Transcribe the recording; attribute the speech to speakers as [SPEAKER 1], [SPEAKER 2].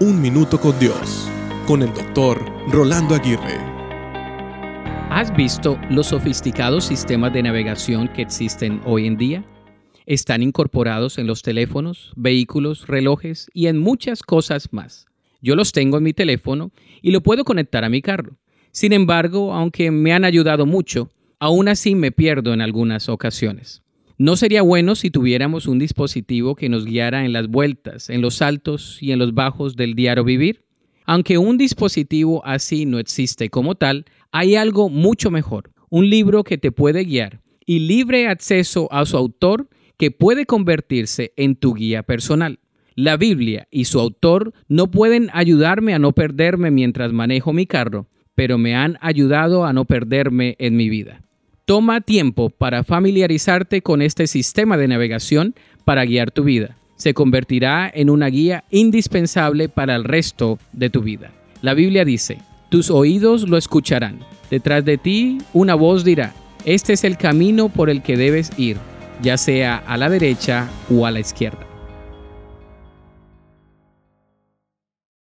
[SPEAKER 1] Un Minuto con Dios, con el doctor Rolando Aguirre.
[SPEAKER 2] ¿Has visto los sofisticados sistemas de navegación que existen hoy en día? Están incorporados en los teléfonos, vehículos, relojes y en muchas cosas más. Yo los tengo en mi teléfono y lo puedo conectar a mi carro. Sin embargo, aunque me han ayudado mucho, aún así me pierdo en algunas ocasiones. ¿No sería bueno si tuviéramos un dispositivo que nos guiara en las vueltas, en los altos y en los bajos del diario vivir? Aunque un dispositivo así no existe como tal, hay algo mucho mejor, un libro que te puede guiar y libre acceso a su autor que puede convertirse en tu guía personal. La Biblia y su autor no pueden ayudarme a no perderme mientras manejo mi carro, pero me han ayudado a no perderme en mi vida. Toma tiempo para familiarizarte con este sistema de navegación para guiar tu vida. Se convertirá en una guía indispensable para el resto de tu vida. La Biblia dice, tus oídos lo escucharán. Detrás de ti una voz dirá, este es el camino por el que debes ir, ya sea a la derecha o a la izquierda.